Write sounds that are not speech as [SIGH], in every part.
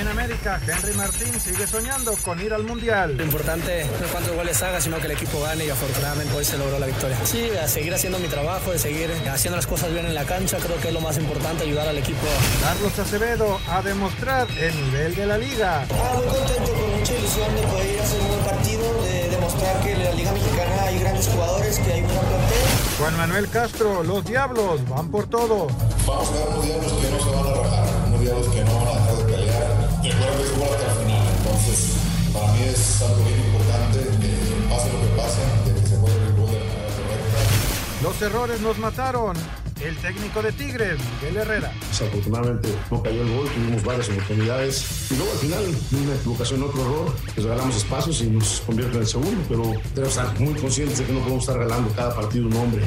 En América, Henry Martín sigue soñando con ir al Mundial. Lo importante no es cuántos goles haga, sino que el equipo gane y afortunadamente hoy se logró la victoria. Sí, a seguir haciendo mi trabajo, de seguir haciendo las cosas bien en la cancha, creo que es lo más importante, ayudar al equipo. Carlos Acevedo a demostrar el nivel de la liga. Ah, muy contento, con mucha ilusión de poder ir a hacer un buen partido, de demostrar que en la Liga Mexicana hay grandes jugadores, que hay un gran plantel. Juan Manuel Castro, los Diablos van por todo. Vamos a ver unos Diablos que no se van a que no van a dejar de pelear. Recuerda que es jugar hasta el final, entonces para mí es algo bien importante, que pase lo que pase, de que se juegue el gol de la manera correcta. Los errores nos mataron. El técnico de Tigres, Miguel Herrera. Desafortunadamente no cayó el gol, tuvimos varias oportunidades y luego al final una equivocación, otro error, les regalamos espacios y nos convierte en el segundo, pero tenemos que estar muy conscientes de que no podemos estar regalando cada partido un hombre.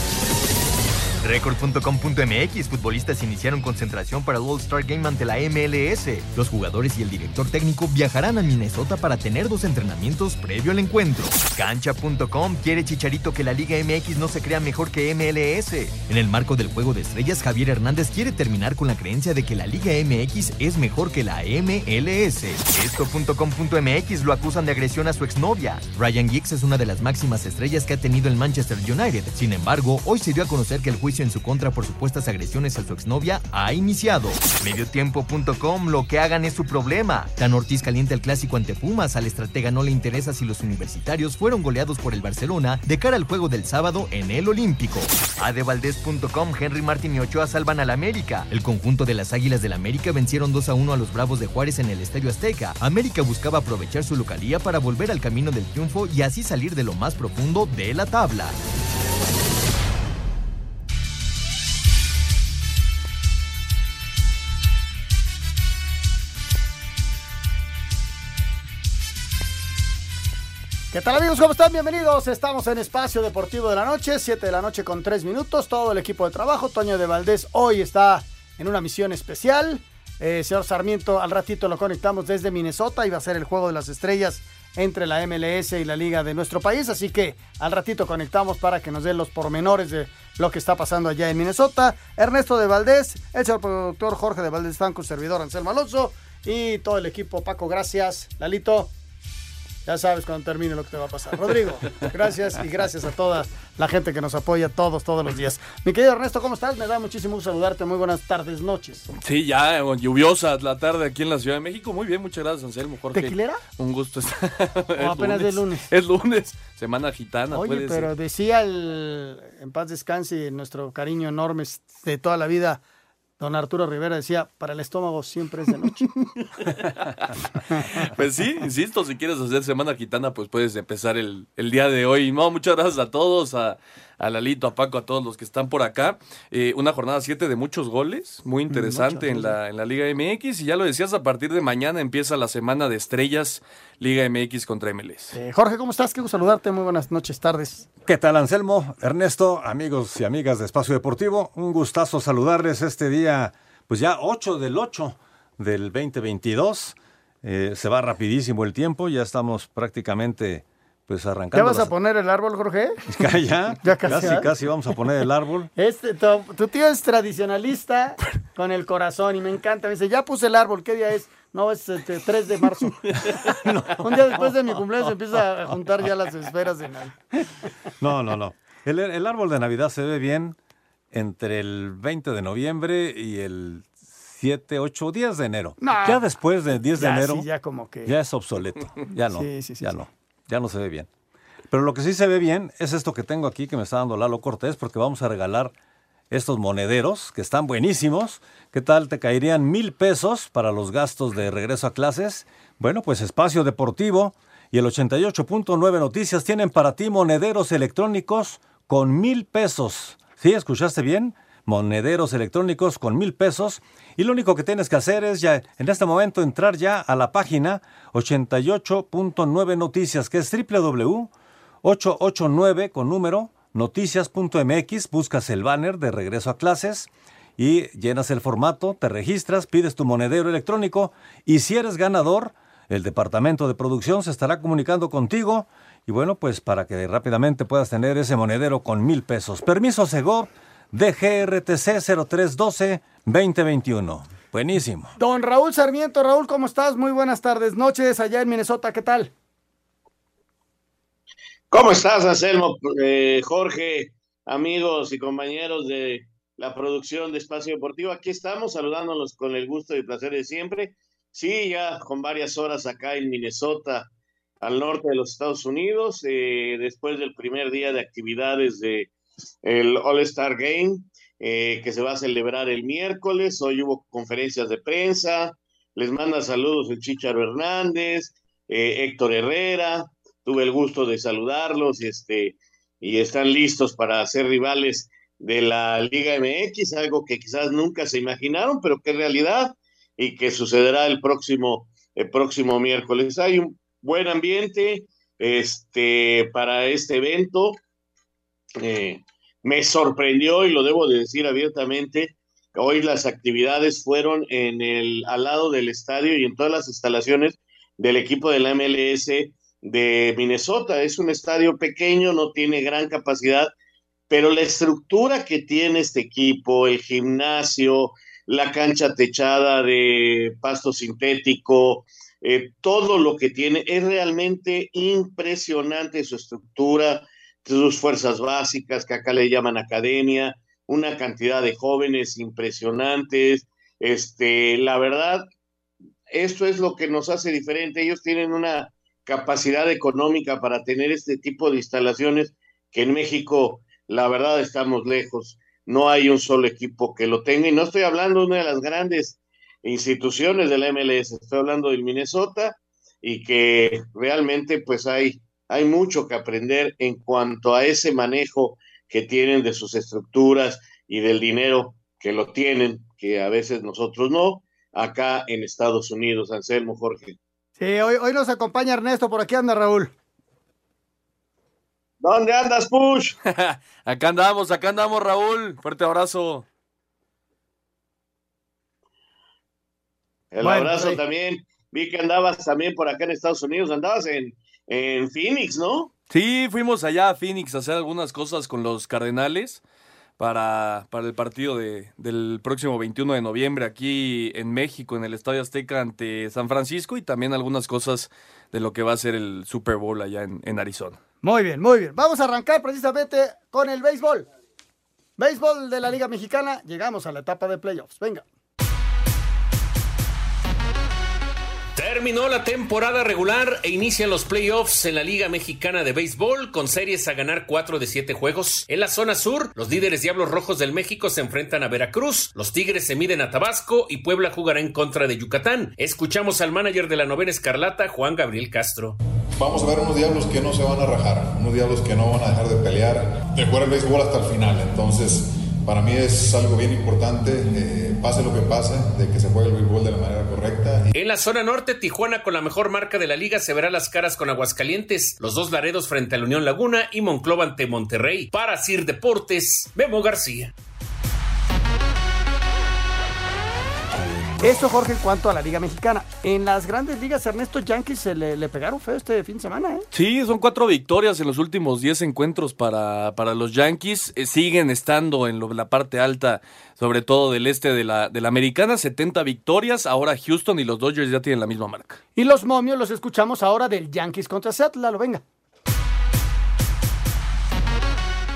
Record.com.mx Futbolistas iniciaron concentración para el All-Star Game ante la MLS. Los jugadores y el director técnico viajarán a Minnesota para tener dos entrenamientos previo al encuentro. Cancha.com quiere Chicharito que la Liga MX no se crea mejor que MLS. En el marco del juego de estrellas, Javier Hernández quiere terminar con la creencia de que la Liga MX es mejor que la MLS. Esto.com.mx lo acusan de agresión a su exnovia. Ryan Giggs es una de las máximas estrellas que ha tenido el Manchester United. Sin embargo, hoy se dio a conocer que el juicio en su contra por supuestas agresiones a su exnovia ha iniciado. Mediotiempo.com, lo que hagan es su problema. Tan Ortiz calienta el clásico ante Pumas, al estratega no le interesa si los universitarios fueron goleados por el Barcelona de cara al juego del sábado en el Olímpico. Adevaldez.com, Henry Martin y Ochoa salvan al América. El conjunto de las Águilas del América vencieron 2 a 1 a los Bravos de Juárez en el Estadio Azteca. América buscaba aprovechar su localía para volver al camino del triunfo y así salir de lo más profundo de la tabla. ¿Qué tal amigos? ¿Cómo están? Bienvenidos. Estamos en Espacio Deportivo de la Noche, 7 de la noche con 3 minutos. Todo el equipo de trabajo. Toño de Valdés hoy está en una misión especial. Eh, señor Sarmiento, al ratito lo conectamos desde Minnesota y va a ser el juego de las estrellas entre la MLS y la liga de nuestro país. Así que al ratito conectamos para que nos den los pormenores de lo que está pasando allá en Minnesota. Ernesto de Valdés, el señor productor Jorge de Valdés Franco, servidor Anselmo Alonso y todo el equipo. Paco, gracias. Lalito. Ya sabes cuando termine lo que te va a pasar. Rodrigo, gracias y gracias a toda la gente que nos apoya todos, todos los días. Mi querido Ernesto, ¿cómo estás? Me da muchísimo gusto saludarte. Muy buenas tardes, noches. Sí, ya lluviosa la tarde aquí en la Ciudad de México. Muy bien, muchas gracias, Anselmo. Jorge. ¿Tequilera? Un gusto estar. [LAUGHS] O apenas de lunes. Es lunes, semana gitana. Oye, puede pero ser. decía el, en paz descanse, y nuestro cariño enorme de toda la vida, don Arturo Rivera decía, para el estómago siempre es de noche. [LAUGHS] Pues sí, insisto, si quieres hacer semana gitana, pues puedes empezar el, el día de hoy. No, muchas gracias a todos, a Lalito, a Paco, a todos los que están por acá. Eh, una jornada 7 de muchos goles, muy interesante en la, en la Liga MX. Y ya lo decías, a partir de mañana empieza la semana de estrellas Liga MX contra MLS. Eh, Jorge, ¿cómo estás? Qué gusto saludarte. Muy buenas noches, tardes. ¿Qué tal, Anselmo? Ernesto, amigos y amigas de Espacio Deportivo, un gustazo saludarles este día, pues ya 8 del 8 del 2022. Eh, se va rapidísimo el tiempo, ya estamos prácticamente pues arrancando. ¿Ya vas las- a poner el árbol, Jorge? [LAUGHS] ya, Ya [LAUGHS] casi, casi, vamos a poner el árbol. [LAUGHS] Este, tu, tu tío es tradicionalista con el corazón y me encanta. Me dice, ya puse el árbol, ¿qué día es? No, es este, 3 de marzo. Un día después de mi cumpleaños se empieza a juntar ya las esferas de Navidad. No, no, no. El, el árbol de Navidad se ve bien entre el 20 de noviembre y el 7, 8, 10 de enero. No. Ya después del 10 de Ya, enero sí, ya como que- ya es obsoleto. Ya no. Sí, sí, sí, ya no. Ya no se ve bien. Pero lo que sí se ve bien es esto que tengo aquí que me está dando Lalo Cortés porque vamos a regalar estos monederos que están buenísimos. ¿Qué tal? Te caerían mil pesos para los gastos de regreso a clases. Bueno, pues Espacio Deportivo y el 88.9 Noticias tienen para ti monederos electrónicos con mil pesos. ¿Sí? ¿Escuchaste bien? Monederos electrónicos con mil pesos. Y lo único que tienes que hacer es ya en este momento entrar ya a la página 88.9 Noticias, que es www.889 con número noticias.mx, buscas el banner de regreso a clases y llenas el formato, te registras, pides tu monedero electrónico y si eres ganador, el departamento de producción se estará comunicando contigo y bueno, pues para que rápidamente puedas tener ese monedero con mil pesos. Permiso Segov DGRTC 0312-2021. Buenísimo. Don Raúl Sarmiento, Raúl, ¿cómo estás? Muy buenas tardes, noches allá en Minnesota, ¿qué tal? ¿Cómo estás, Anselmo? Eh, Jorge, amigos y compañeros de la producción de Espacio Deportivo, aquí estamos saludándolos con el gusto y placer de siempre. Sí, ya con varias horas acá en Minnesota, al norte de los Estados Unidos, eh, después del primer día de actividades de el All-Star Game, eh, que se va a celebrar el miércoles. Hoy hubo conferencias de prensa. Les manda saludos el Chicharo Hernández, eh, Héctor Herrera. Tuve el gusto de saludarlos y, este, y están listos para ser rivales de la Liga MX, algo que quizás nunca se imaginaron, pero que es realidad y que sucederá el próximo, el próximo miércoles. Hay un buen ambiente este, para este evento. Eh, me sorprendió y lo debo de decir abiertamente. Hoy las actividades fueron en el al lado del estadio y en todas las instalaciones del equipo de la MLS de Minnesota. Es un estadio pequeño, no tiene gran capacidad, pero la estructura que tiene este equipo, el gimnasio, la cancha techada de pasto sintético, eh, todo lo que tiene es realmente impresionante su estructura, sus fuerzas básicas, que acá le llaman academia, una cantidad de jóvenes impresionantes. Este, la verdad, esto es lo que nos hace diferente. Ellos tienen una capacidad económica para tener este tipo de instalaciones que en México, la verdad, estamos lejos. No hay un solo equipo que lo tenga. Y no estoy hablando de una de las grandes instituciones de la MLS, estoy hablando del Minnesota y que realmente pues hay, hay mucho que aprender en cuanto a ese manejo que tienen de sus estructuras y del dinero que lo tienen, que a veces nosotros no, acá en Estados Unidos, Anselmo, Jorge. Sí, hoy, hoy nos acompaña Ernesto, por aquí anda Raúl. ¿Dónde andas, Push? [LAUGHS] acá andamos, acá andamos, Raúl. Fuerte abrazo. El Bueno, abrazo sí. también. Vi que andabas también por acá en Estados Unidos, andabas en, en Phoenix, ¿no? Sí, fuimos allá a Phoenix a hacer algunas cosas con los Cardenales para, para el partido de, del próximo 21 de noviembre aquí en México, en el Estadio Azteca ante San Francisco y también algunas cosas de lo que va a ser el Super Bowl allá en, en Arizona. Muy bien, muy bien. Vamos a arrancar precisamente con el béisbol. Béisbol de la Liga Mexicana. Llegamos a la etapa de playoffs. Venga. Terminó la temporada regular e inician los playoffs en la Liga Mexicana de Béisbol con series a ganar 4 de 7 juegos. En la zona sur, los líderes Diablos Rojos del México se enfrentan a Veracruz, los Tigres se miden a Tabasco y Puebla jugará en contra de Yucatán. Escuchamos al manager de la novena escarlata, Juan Gabriel Castro. Vamos a ver unos diablos que no se van a rajar, unos diablos que no van a dejar de pelear, de jugar el béisbol hasta el final. Entonces, para mí es algo bien importante, eh, pase lo que pase, de que se juegue el béisbol de la manera correcta. En la zona norte, Tijuana con la mejor marca de la liga se verá las caras con Aguascalientes, los dos Laredos frente a la Unión Laguna y Monclova ante Monterrey. Para Sir Deportes, Memo García. Eso, Jorge, en cuanto a la Liga Mexicana. En las grandes ligas, Ernesto Yankees se le, le pegaron feo este fin de semana, ¿eh? Sí, son cuatro victorias en los últimos diez encuentros para, para los Yankees. Eh, siguen estando en lo- la parte alta, sobre todo del este de la, de la americana. 70 victorias. Ahora Houston y los Dodgers ya tienen la misma marca. Y los momios los escuchamos ahora del Yankees contra Seattle. Lalo, venga.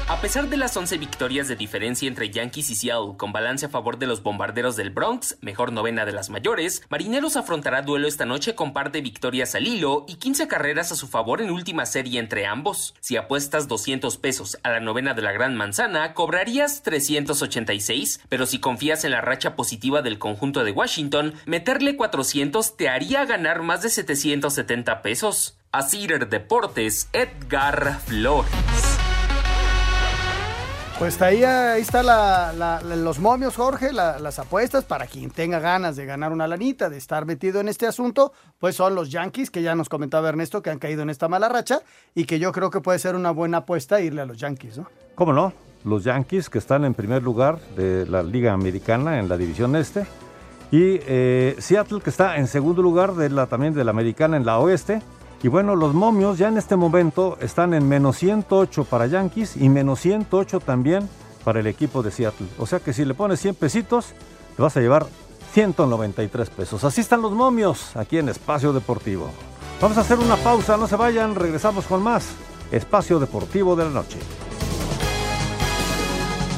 A pesar de las 11 victorias de diferencia entre Yankees y Seattle, con balance a favor de los bombarderos del Bronx, mejor novena de las mayores, Marineros afrontará duelo esta noche con par de victorias al hilo y 15 carreras a su favor en última serie entre ambos. Si apuestas 200 pesos a la novena de la Gran Manzana, cobrarías 386, pero si confías en la racha positiva del conjunto de Washington, meterle 400 te haría ganar más de 770 pesos. A Cider Deportes, Edgar Flores. Pues ahí, ahí está los momios, Jorge, la- las apuestas para quien tenga ganas de ganar una lanita, de estar metido en este asunto, pues son los Yankees, que ya nos comentaba Ernesto, que han caído en esta mala racha y que yo creo que puede ser una buena apuesta irle a los Yankees, ¿no? ¿Cómo no? Los Yankees que están en primer lugar de la Liga Americana en la División Este. Y eh, Seattle que está en segundo lugar de la, también de la Americana en la Oeste. Y bueno, los momios ya en este momento están en menos 108 para Yankees y menos 108 también para el equipo de Seattle. O sea que si le pones 100 pesitos, te vas a llevar 193 pesos. Así están los momios aquí en Espacio Deportivo. Vamos a hacer una pausa, no se vayan, regresamos con más. Espacio Deportivo de la Noche.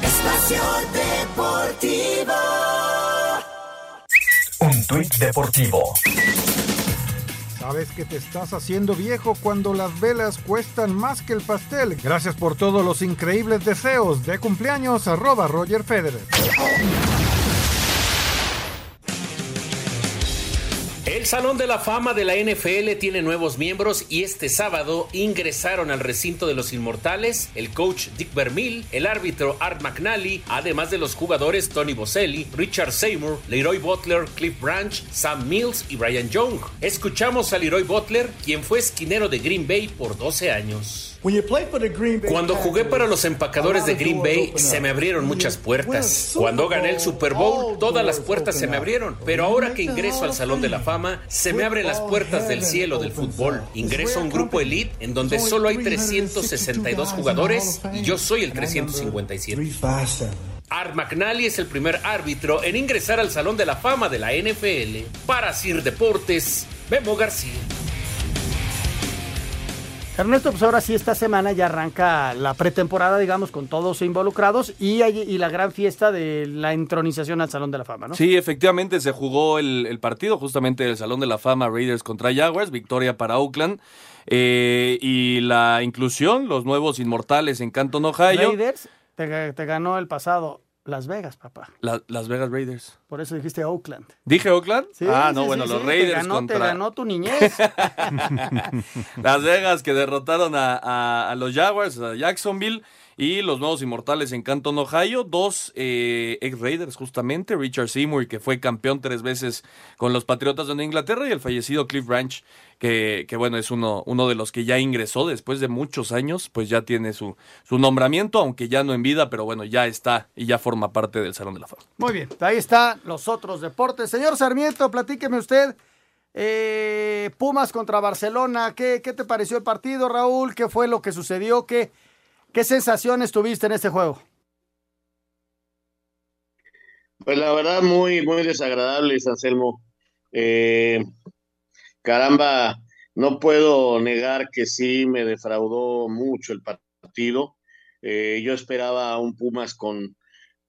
Espacio Deportivo. Un tuit deportivo. Sabes que te estás haciendo viejo cuando las velas cuestan más que el pastel. Gracias por todos los increíbles deseos de cumpleaños arroba Roger Federer. El Salón de la Fama de la NFL tiene nuevos miembros y este sábado ingresaron al recinto de los inmortales el coach Dick Vermeil, el árbitro Art McNally, además de los jugadores Tony Boselli, Richard Seymour, Leroy Butler, Cliff Branch, Sam Mills y Brian Young. Escuchamos a Leroy Butler, quien fue esquinero de Green Bay por 12 años. Cuando jugué para los empacadores de Green Bay, se me abrieron muchas puertas. Cuando gané el Super Bowl, todas las puertas se me abrieron. Pero ahora que ingreso al Salón de la Fama, se me abren las puertas del cielo del fútbol. Ingreso a un grupo elite en donde solo hay 362 jugadores y yo soy el 357. Art McNally es el primer árbitro en ingresar al Salón de la Fama de la NFL. Para Sir Deportes, Memo García. Ernesto, pues ahora sí, esta semana ya arranca la pretemporada, digamos, con todos involucrados y, hay- y la gran fiesta de la entronización al Salón de la Fama, ¿no? Sí, efectivamente se jugó el, el partido justamente del Salón de la Fama Raiders contra Jaguars, victoria para Oakland. eh, y la inclusión, los nuevos inmortales en Canton, Ohio. Raiders te ganó el pasado Las Vegas, papá. La- Las Vegas Raiders. Por eso dijiste Oakland. ¿Dije Oakland? Sí, ah, no, sí, bueno, sí, los Raiders te ganó, contra Te ganó tu niñez. [LAUGHS] Las Vegas que derrotaron a, a- a los Jaguars, a Jacksonville y los nuevos inmortales en Canton, Ohio. Dos eh, ex Raiders, justamente. Richard Seymour, que fue campeón tres veces con los Patriotas de Inglaterra, y el fallecido Cliff Branch, que, que bueno, es uno, uno de los que ya ingresó después de muchos años, pues ya tiene su, su nombramiento, aunque ya no en vida, pero bueno, ya está y ya forma parte del Salón de la Fama. Muy bien, ahí están los otros deportes. Señor Sarmiento, platíqueme usted. eh, Pumas contra Barcelona, ¿qué, ¿qué te pareció el partido, Raúl? ¿Qué fue lo que sucedió? ¿Qué, qué sensaciones tuviste en este juego? Pues la verdad, muy, muy desagradable, Anselmo. Eh, caramba, no puedo negar que sí me defraudó mucho el partido. Eh, yo esperaba un Pumas con,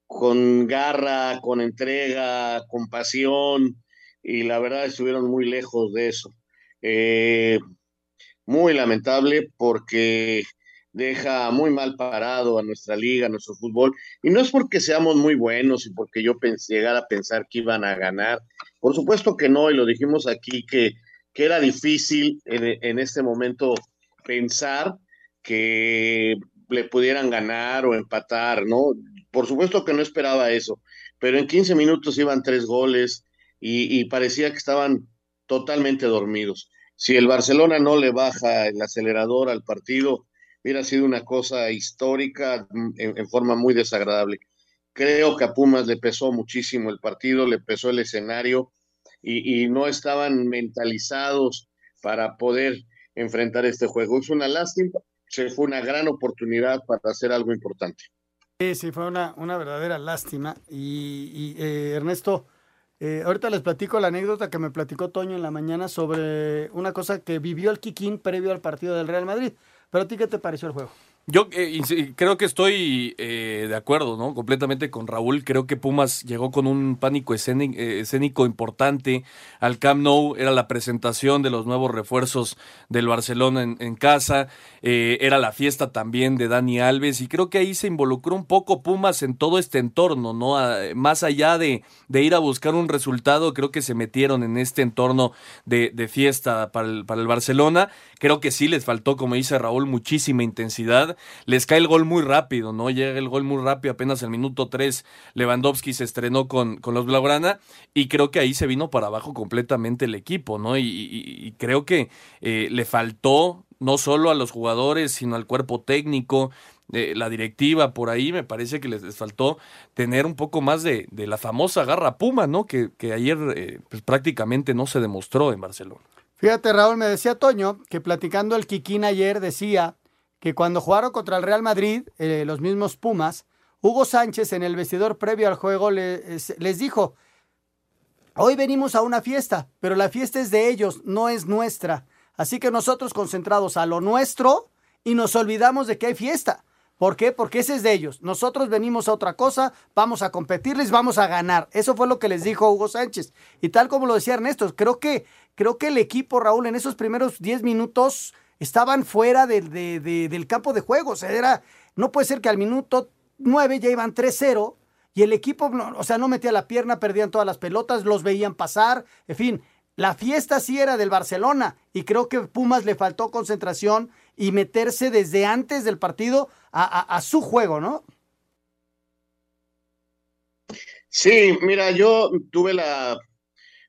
con garra, con entrega, con pasión, y la verdad estuvieron muy lejos de eso. Eh, muy lamentable porque deja muy mal parado a nuestra liga, a nuestro fútbol, y no es porque seamos muy buenos y porque yo pensé, llegara a pensar que iban a ganar. Por supuesto que no, y lo dijimos aquí que, que era difícil en, en este momento pensar que le pudieran ganar o empatar, ¿no? Por supuesto que no esperaba eso, pero en 15 minutos iban tres goles y, y parecía que estaban totalmente dormidos. Si el Barcelona no le baja el acelerador al partido, hubiera sido una cosa histórica mm, en, forma muy desagradable. creo que a Pumas le pesó muchísimo el partido, le pesó el escenario y, no estaban mentalizados para poder enfrentar este juego. Es una lástima, se fue una gran oportunidad para hacer algo importante. Sí, sí, fue una, una verdadera lástima. Y, y, eh, Ernesto, eh, ahorita les platico la anécdota que me platicó Toño en la mañana sobre una cosa que vivió el Kikín previo al partido del Real Madrid. Pero a ti, ¿qué te pareció el juego? Yo eh, creo que estoy eh, de acuerdo, ¿no? Completamente con Raúl. Creo que Pumas llegó con un pánico escénico, escénico importante al Camp Nou. Era la presentación de los nuevos refuerzos del Barcelona en, casa. Eh, era la fiesta también de Dani Alves. Y creo que ahí se involucró un poco Pumas en todo este entorno, ¿no? Más allá de, de ir a buscar un resultado, creo que se metieron en este entorno de, de fiesta para el, para el Barcelona. Creo que sí les faltó, como dice Raúl, muchísima intensidad. Les cae el gol muy rápido, ¿no? Llega el gol muy rápido, apenas el minuto 3 Lewandowski se estrenó con, con los Blaugrana y creo que ahí se vino para abajo completamente el equipo, ¿no? Y, creo que eh, le faltó no solo a los jugadores, sino al cuerpo técnico, eh, la directiva, por ahí me parece que les, faltó tener un poco más de, la famosa garra Puma, ¿no? Que, que ayer eh, pues, prácticamente no se demostró en Barcelona. Fíjate, Raúl, me decía Toño que platicando el Kikín ayer decía que cuando jugaron contra el Real Madrid, eh, los mismos Pumas, Hugo Sánchez en el vestidor previo al juego le- es- les dijo, hoy venimos a una fiesta, pero la fiesta es de ellos, no es nuestra. Así que nosotros concentrados a lo nuestro y nos olvidamos de que hay fiesta. ¿Por qué? Porque ese es de ellos. Nosotros venimos a otra cosa, vamos a competirles, vamos a ganar. Eso fue lo que les dijo Hugo Sánchez. Y tal como lo decía Ernesto, creo que, creo que el equipo, Raúl, en esos primeros 10 minutos estaban fuera del- de- de- del campo de juego. O sea, era, no puede ser que al minuto 9 ya iban 3-0 y el equipo, o sea, no metía la pierna, perdían todas las pelotas, los veían pasar, en fin. La fiesta sí era del Barcelona y creo que Pumas le faltó concentración y meterse desde antes del partido a su juego, ¿no? Sí, mira, yo tuve la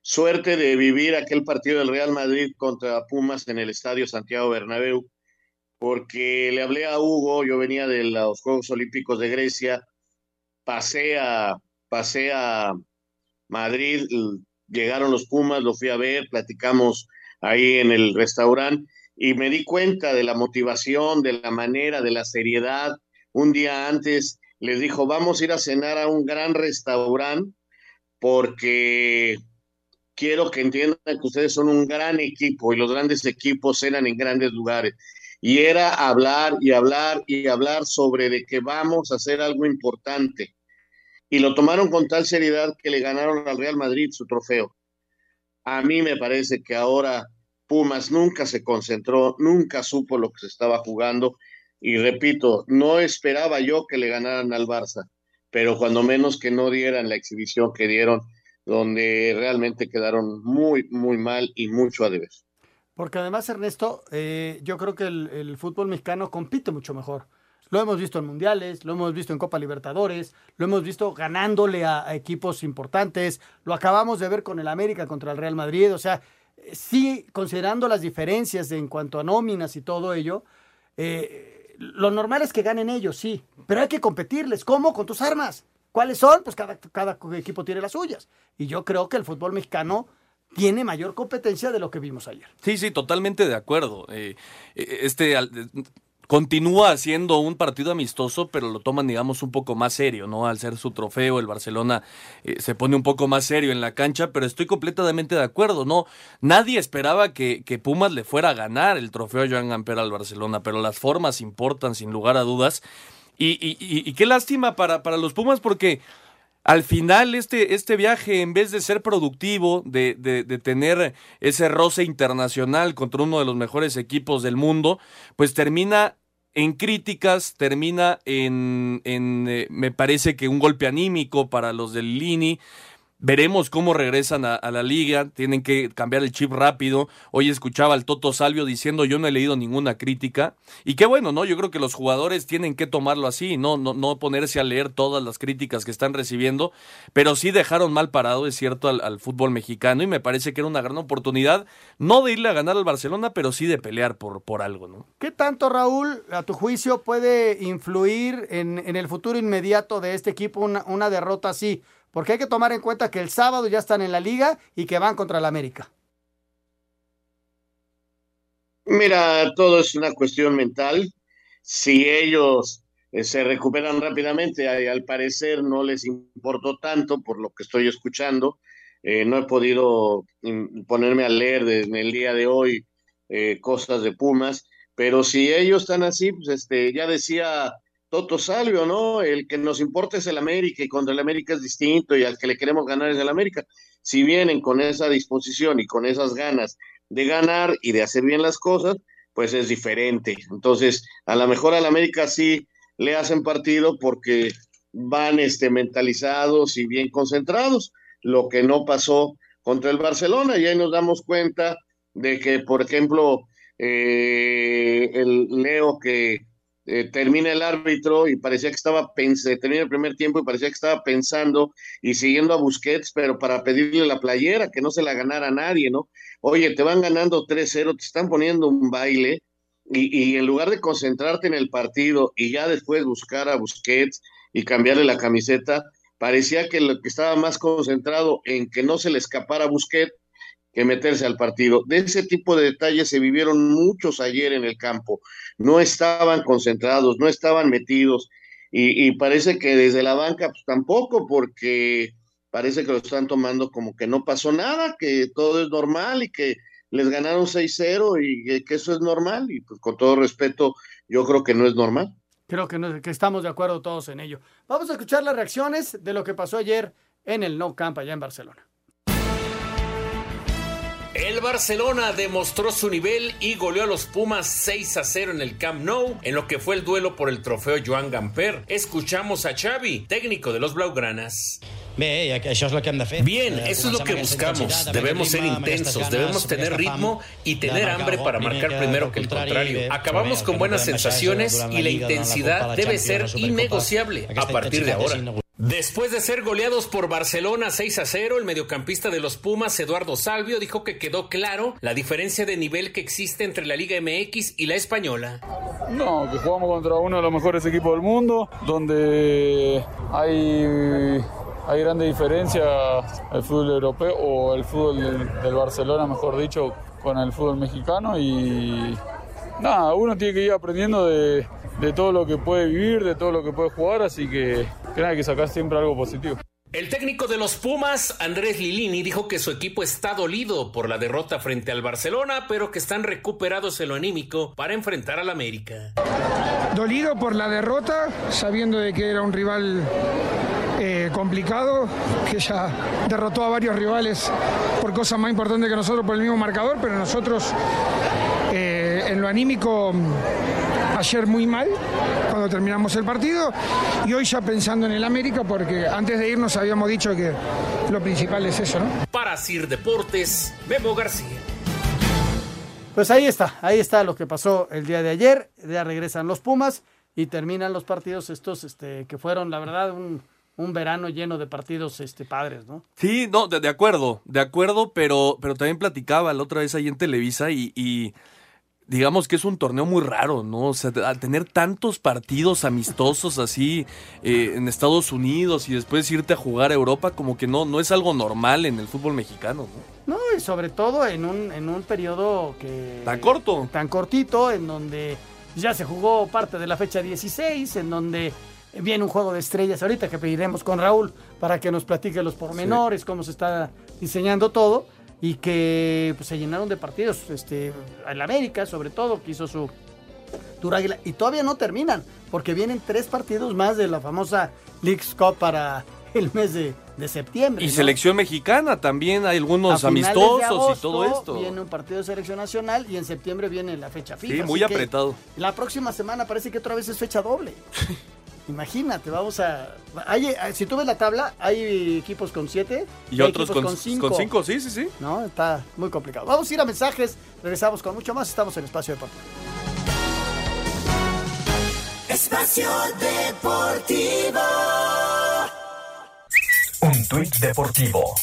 suerte de vivir aquel partido del Real Madrid contra Pumas en el Estadio Santiago Bernabéu, porque le hablé a Hugo, yo venía de los Juegos Olímpicos de Grecia, pasé a, pasé a Madrid, llegaron los Pumas, lo fui a ver, platicamos ahí en el restaurante y me di cuenta de la motivación, de la manera, de la seriedad. Un día antes les dijo, vamos a ir a cenar a un gran restaurante porque quiero que entiendan que ustedes son un gran equipo y los grandes equipos cenan en grandes lugares. Y era hablar y hablar y hablar sobre de que vamos a hacer algo importante. Y lo tomaron con tal seriedad que le ganaron al Real Madrid su trofeo. A mí me parece que ahora Pumas nunca se concentró, nunca supo lo que se estaba jugando. Y repito, no esperaba yo que le ganaran al Barça, pero cuando menos que no dieran la exhibición que dieron, donde realmente quedaron muy, muy mal y mucho a deber. Porque además, Ernesto, eh, yo creo que el, fútbol mexicano compite mucho mejor. Lo hemos visto en mundiales, lo hemos visto en Copa Libertadores, lo hemos visto ganándole a, equipos importantes, lo acabamos de ver con el América contra el Real Madrid. O sea, eh, sí, considerando las diferencias en cuanto a nóminas y todo ello, eh, lo normal es que ganen ellos, sí, pero hay que competirles. ¿Cómo? Con tus armas. ¿Cuáles son? Pues cada, cada equipo tiene las suyas. Y yo creo que el fútbol mexicano tiene mayor competencia de lo que vimos ayer. Sí, sí, totalmente de acuerdo. Eh, eh, este eh, continúa siendo un partido amistoso, pero lo toman, digamos, un poco más serio, ¿no? Al ser su trofeo, el Barcelona eh, se pone un poco más serio en la cancha, pero estoy completamente de acuerdo, ¿no? Nadie esperaba que, Pumas le fuera a ganar el trofeo Joan Gamper al Barcelona, pero las formas importan sin lugar a dudas. Y, y- y- qué lástima para, para los Pumas porque al final este, este viaje, en vez de ser productivo, de, de- de tener ese roce internacional contra uno de los mejores equipos del mundo, pues termina en críticas, termina en, en, eh, me parece que un golpe anímico para los del Lini. Veremos cómo regresan a, la liga, tienen que cambiar el chip rápido. Hoy escuchaba al Toto Salvio diciendo yo no he leído ninguna crítica. Y qué bueno, ¿no? Yo creo que los jugadores tienen que tomarlo así, no, no, no ponerse a leer todas las críticas que están recibiendo, pero sí dejaron mal parado, es cierto, al, al fútbol mexicano y me parece que era una gran oportunidad, no de irle a ganar al Barcelona, pero sí de pelear por, por algo, ¿no? ¿Qué tanto, Raúl, a tu juicio, puede influir en, en el futuro inmediato de este equipo una, una derrota así? Porque hay que tomar en cuenta que el sábado ya están en la liga y que van contra el América. Mira, todo es una cuestión mental. Si ellos eh, se recuperan rápidamente, a, al parecer no les importó tanto por lo que estoy escuchando. Eh, no he podido mm, ponerme a leer en el día de hoy eh, cosas de Pumas, pero si ellos están así, pues este, ya decía Toto Salvio, ¿no? El que nos importa es el América y contra el América es distinto y al que le queremos ganar es el América. Si vienen con esa disposición y con esas ganas de ganar y de hacer bien las cosas, pues es diferente. Entonces, a lo mejor al América sí le hacen partido porque van este, mentalizados y bien concentrados, lo que no pasó contra el Barcelona. Y ahí nos damos cuenta de que, por ejemplo, eh, el Leo que eh, termina el árbitro y parecía que estaba pensando, termina el primer tiempo y parecía que estaba pensando y siguiendo a Busquets, pero para pedirle la playera, que no se la ganara a nadie, ¿no? Oye, te van ganando 3-0, te están poniendo un baile y, y, en lugar de concentrarte en el partido y ya después buscar a Busquets y cambiarle la camiseta, parecía que lo que estaba más concentrado en que no se le escapara a Busquets que meterse al partido. De ese tipo de detalles se vivieron muchos ayer en el campo. No estaban concentrados, no estaban metidos y, parece que desde la banca pues, tampoco, porque parece que lo están tomando como que no pasó nada, que todo es normal y que les ganaron 6-0 y que, que, eso es normal. Y pues con todo respeto, yo creo que no es normal. Creo que, no, que estamos de acuerdo todos en ello. Vamos a escuchar las reacciones de lo que pasó ayer en el No Camp allá en Barcelona. El Barcelona demostró su nivel y goleó a los Pumas 6 a 0 en el Camp Nou, en lo que fue el duelo por el trofeo Joan Gamper. Escuchamos a Xavi, técnico de los Blaugranas. Bien, eso es lo que buscamos. Debemos ser intensos, debemos tener ritmo y tener hambre para marcar primero que el contrario. Acabamos con buenas sensaciones y la intensidad debe ser innegociable a partir de ahora. Después de ser goleados por Barcelona 6 a 0, el mediocampista de los Pumas, Eduardo Salvio, dijo que quedó claro la diferencia de nivel que existe entre la Liga MX y la española. No, que jugamos contra uno de los mejores equipos del mundo, donde hay hay grande diferencia el fútbol europeo o el fútbol del, del, Barcelona, mejor dicho, con el fútbol mexicano y nada, uno tiene que ir aprendiendo de, de todo lo que puede vivir, de todo lo que puede jugar, así que, que nada, hay que sacar siempre algo positivo. El técnico de los Pumas, Andrés Lilini, dijo que su equipo está dolido por la derrota frente al Barcelona, pero que están recuperados en lo anímico para enfrentar al América. Dolido por la derrota, sabiendo de que era un rival eh, complicado, que ya derrotó a varios rivales por cosas más importantes que nosotros por el mismo marcador, pero nosotros eh, en lo anímico ayer muy mal cuando terminamos el partido y hoy ya pensando en el América porque antes de irnos habíamos dicho que lo principal es eso, ¿no? Para Sir Deportes, Memo García. Pues ahí está, ahí está lo que pasó el día de ayer, ya regresan los Pumas y terminan los partidos estos este, que fueron, la verdad, un, un verano lleno de partidos este, padres, ¿no? Sí, no, de, de, acuerdo, de acuerdo, pero, pero también platicaba la otra vez ahí en Televisa y, y digamos que es un torneo muy raro, ¿no? O sea, al tener tantos partidos amistosos así eh, en Estados Unidos y después irte a jugar a Europa, como que no, no es algo normal en el fútbol mexicano, ¿no? No, y sobre todo en un, en un periodo que... Tan corto. Tan cortito, en donde ya se jugó parte de la fecha 16, en donde viene un juego de estrellas ahorita que pediremos con Raúl para que nos platique los pormenores, sí. cómo se está diseñando todo y que pues, se llenaron de partidos. Este, el América, sobre todo, que hizo su Tour Águila. Y todavía no terminan, porque vienen tres partidos más de la famosa League's Cup para el mes de, de septiembre. Y ¿no? selección mexicana también, hay algunos amistosos agosto, y todo esto. Viene un partido de selección nacional y en septiembre viene la fecha FIFA. Sí, muy apretado. La próxima semana parece que otra vez es fecha doble. [LAUGHS] Imagínate, vamos a. Hay, eh, si tú ves la tabla, hay equipos con 7 y, otros con 5. Con 5, sí, sí, sí. No, está muy complicado. Vamos a ir a mensajes, regresamos con mucho más. Estamos en Espacio Deportivo. Espacio Deportivo. Un tuit deportivo.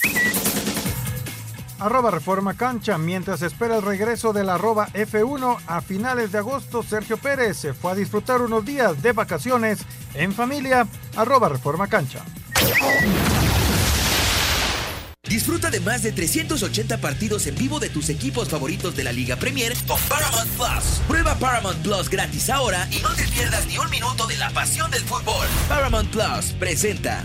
Arroba Reforma Cancha. Mientras espera el regreso del arroba F1 a finales de agosto, Sergio Pérez se fue a disfrutar unos días de vacaciones en familia. Arroba Reforma Cancha. Disfruta de más de 380 partidos en vivo de tus equipos favoritos de la Liga Premier con Paramount Plus. Prueba Paramount Plus gratis ahora y no te pierdas ni un minuto de la pasión del fútbol. Paramount Plus presenta.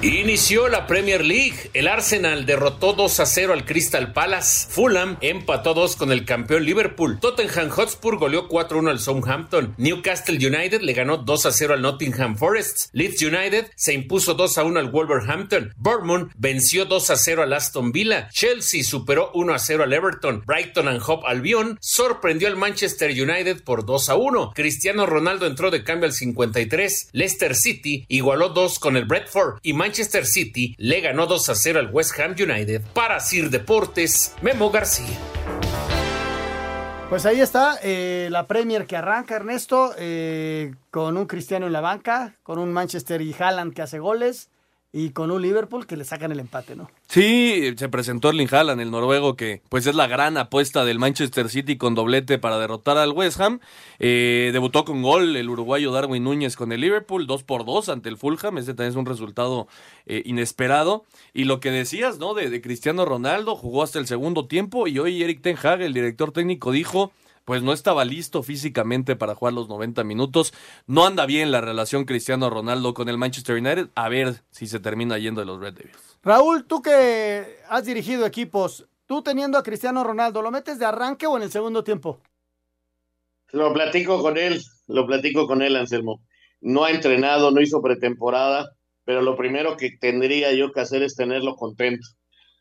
Inició la Premier League. El Arsenal derrotó 2 a 0 al Crystal Palace. Fulham empató 2 con el campeón Liverpool. Tottenham Hotspur goleó 4 1 al Southampton. Newcastle United le ganó 2 a 0 al Nottingham Forest. Leeds United se impuso 2 a 1 al Wolverhampton. Bournemouth venció 2 a 0 al Aston Villa. Chelsea superó 1 a 0 al Everton. Brighton and Hove Albion sorprendió al Manchester United por 2 a 1. Cristiano Ronaldo entró de cambio al 53. Leicester City igualó 2 con el Bradford y City le ganó 2 a 0 al West Ham United. Para Sir Deportes, Memo García. Pues ahí está eh, la Premier que arranca, Ernesto, eh, con un Cristiano en la banca, con un Manchester y Haaland que hace goles y con un Liverpool que le sacan el empate, ¿no? Sí, se presentó Erling Haaland, el noruego, que pues es la gran apuesta del Manchester City con doblete para derrotar al West Ham. Eh, debutó con gol el uruguayo Darwin Núñez con el Liverpool, 2 por 2 ante el Fulham. Ese también es un resultado eh, inesperado. Y lo que decías, ¿no? De, de Cristiano Ronaldo, jugó hasta el segundo tiempo y hoy Eric Ten Hag, el director técnico, dijo pues no estaba listo físicamente para jugar los 90 minutos. No anda bien la relación Cristiano Ronaldo con el Manchester United. A ver si se termina yendo de los Red Devils. Raúl, tú que has dirigido equipos, tú teniendo a Cristiano Ronaldo, ¿lo metes de arranque o en el segundo tiempo? Lo platico con él, lo platico con él, Anselmo. No ha entrenado, no hizo pretemporada, pero lo primero que tendría yo que hacer es tenerlo contento.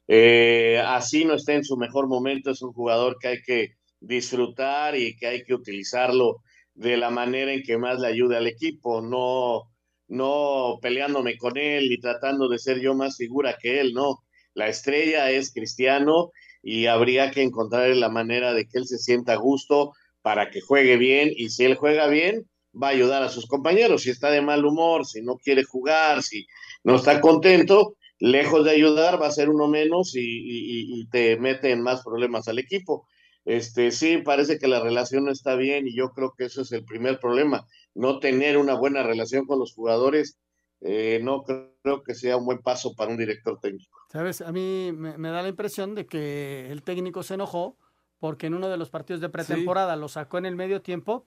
Eh, así no está en su mejor momento, es un jugador que hay que disfrutar y que hay que utilizarlo de la manera en que más le ayude al equipo, no, no peleándome con él y tratando de ser yo más figura que él, no. La estrella es Cristiano y habría que encontrar la manera de que él se sienta a gusto para que juegue bien y si él juega bien, va a ayudar a sus compañeros. Si está de mal humor, si no quiere jugar, si no está contento, lejos de ayudar, va a ser uno menos y, te mete en más problemas al equipo. Este, sí, parece que la relación no está bien y yo creo que eso es el primer problema. No tener una buena relación con los jugadores, eh, no creo que sea un buen paso para un director técnico. Sabes, a mí me, me, da la impresión de que el técnico se enojó porque en uno de los partidos de pretemporada sí. lo sacó en el medio tiempo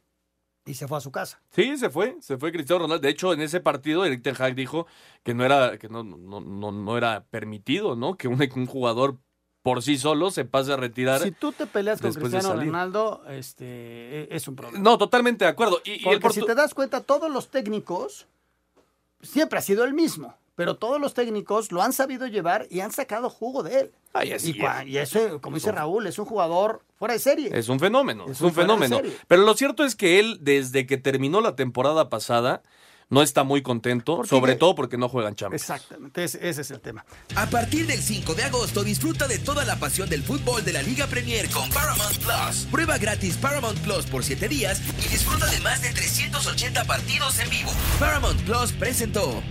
y se fue a su casa. Sí, se fue, se fue Cristiano Ronaldo. De hecho, en ese partido, Eric Ten Hag dijo que no era, que no, no, no, no era permitido, ¿no? Que un, un jugador por sí solo se pase a retirar. Si tú te peleas con Cristiano Ronaldo, este, es un problema. No, totalmente de acuerdo. Y, Porque y Portu... si te das cuenta, todos los técnicos siempre ha sido el mismo, pero todos los técnicos lo han sabido llevar y han sacado jugo de él. Ay, así y, es. y eso, como dice Raúl, es un jugador fuera de serie. Es un fenómeno, es, es un, un fenómeno. Pero lo cierto es que él, desde que terminó la temporada pasada, no está muy contento, sobre todo porque no juegan Champions. Exactamente, ese, ese, es el tema. A partir del 5 de agosto disfruta de toda la pasión del fútbol de la Liga Premier con Paramount Plus. Prueba gratis Paramount Plus por 7 días y disfruta de más de 380 partidos en vivo. Paramount Plus presentó.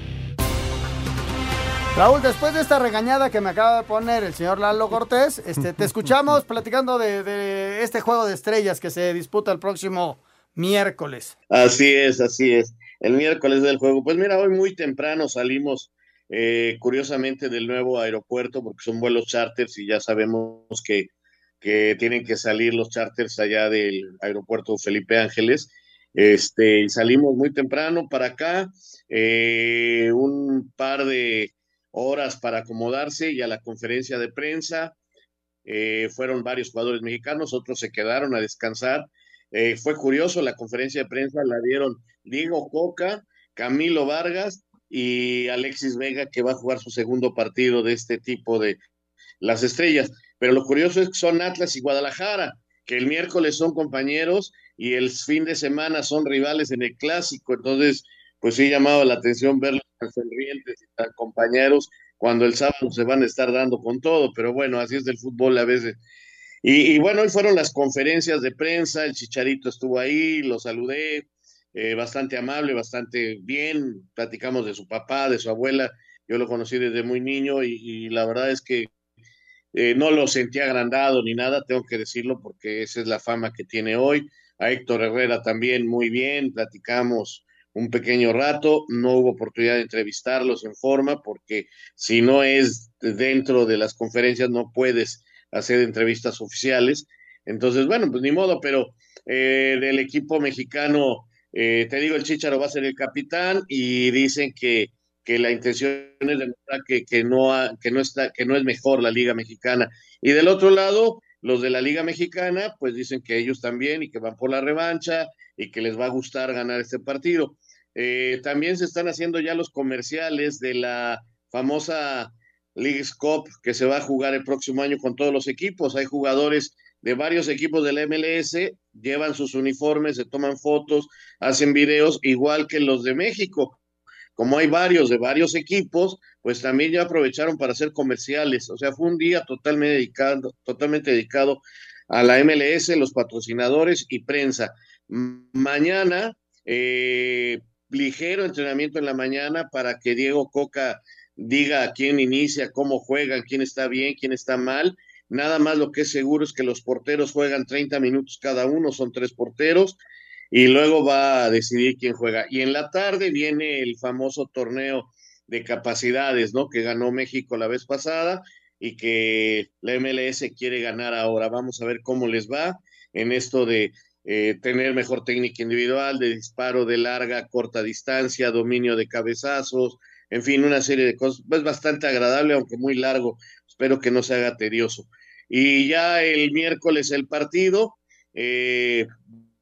Raúl, después de esta regañada que me acaba de poner el señor Lalo Cortés, este, te [LAUGHS] escuchamos platicando de, de este juego de estrellas que se disputa el próximo miércoles. Así es, así es el miércoles del juego. Pues mira, hoy muy temprano salimos eh, curiosamente del nuevo aeropuerto porque son vuelos charters y ya sabemos que, que tienen que salir los charters allá del aeropuerto Felipe Ángeles. Este, y salimos muy temprano para acá, eh, un par de horas para acomodarse y a la conferencia de prensa. eh, fueron varios jugadores mexicanos, otros se quedaron a descansar. Eh, fue curioso, la conferencia de prensa la dieron Diego Coca, Camilo Vargas y Alexis Vega, que va a jugar su segundo partido de este tipo de las estrellas. Pero lo curioso es que son Atlas y Guadalajara, que el miércoles son compañeros y el fin de semana son rivales en el clásico. Entonces, pues sí llamaba la atención verlos tan sonrientes y tan compañeros cuando el sábado se van a estar dando con todo, pero bueno, así es del fútbol a veces. Y, bueno, hoy fueron las conferencias de prensa, el Chicharito estuvo ahí, lo saludé, eh, bastante amable, bastante bien, platicamos de su papá, de su abuela, yo lo conocí desde muy niño y, la verdad es que eh, no lo sentí agrandado ni nada, tengo que decirlo porque esa es la fama que tiene hoy. A Héctor Herrera también muy bien, platicamos un pequeño rato, no hubo oportunidad de entrevistarlos en forma porque si no es dentro de las conferencias no puedes hacer entrevistas oficiales. Entonces, bueno, pues ni modo, pero eh, del equipo mexicano, eh, te digo, el Chicharo va a ser el capitán y dicen que, que la intención es demostrar que, que, no que, no está, que no es mejor la Liga Mexicana. Y del otro lado, los de la Liga Mexicana, pues dicen que ellos también y que van por la revancha y que les va a gustar ganar este partido. Eh, también se están haciendo ya los comerciales de la famosa League Cup que se va a jugar el próximo año con todos los equipos. Hay jugadores de varios equipos del MLS, llevan sus uniformes, se toman fotos, hacen videos, igual que los de México. Como hay varios de varios equipos, pues también ya aprovecharon para hacer comerciales. O sea, fue un día totalmente dedicado, totalmente dedicado a la MLS, los patrocinadores y prensa. Mañana, eh, ligero entrenamiento en la mañana para que Diego Coca diga a quién inicia, cómo juegan, quién está bien, quién está mal. Nada más lo que es seguro es que los porteros juegan 30 minutos cada uno, son tres porteros, y luego va a decidir quién juega. Y en la tarde viene el famoso torneo de capacidades, ¿no? Que ganó México la vez pasada y que la MLS quiere ganar ahora. Vamos a ver cómo les va en esto de eh, tener mejor técnica individual, de disparo de larga, corta distancia, dominio de cabezazos, en fin, una serie de cosas. Es bastante agradable, aunque muy largo. Espero que no se haga tedioso. Y ya el miércoles el partido, eh,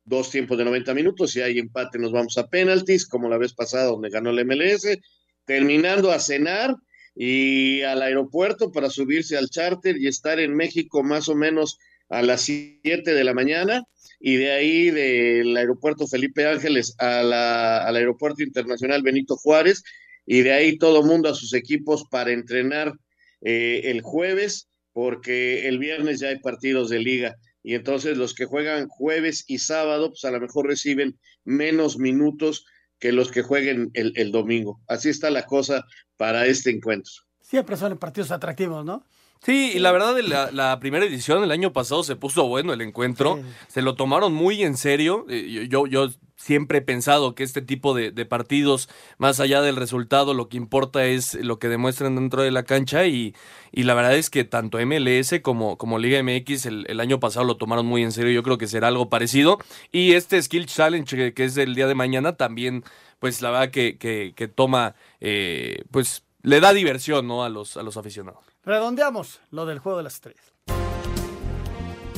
dos tiempos de 90 minutos, si hay empate nos vamos a penaltis, como la vez pasada donde ganó el MLS, terminando a cenar y al aeropuerto para subirse al charter y estar en México más o menos a las 7 de la mañana y de ahí del aeropuerto Felipe Ángeles al aeropuerto internacional Benito Juárez y de ahí todo mundo a sus equipos para entrenar eh, el jueves, porque el viernes ya hay partidos de liga. Y entonces los que juegan jueves y sábado, pues a lo mejor reciben menos minutos que los que jueguen el, el domingo. Así está la cosa para este encuentro. Siempre son partidos atractivos, ¿no? Sí, y la verdad, la, la primera edición el año pasado se puso bueno el encuentro. Se lo tomaron muy en serio. Eh, yo, yo siempre he pensado que este tipo de, partidos, más allá del resultado, lo que importa es lo que demuestran dentro de la cancha. Y, y la verdad es que tanto MLS como, como Liga MX el, año pasado lo tomaron muy en serio. Yo creo que será algo parecido. Y este Skill Challenge, que, es el día de mañana, también, pues la verdad que, que, que toma, eh, pues le da diversión ¿no? a, los, a los aficionados. Redondeamos lo del juego de las estrellas.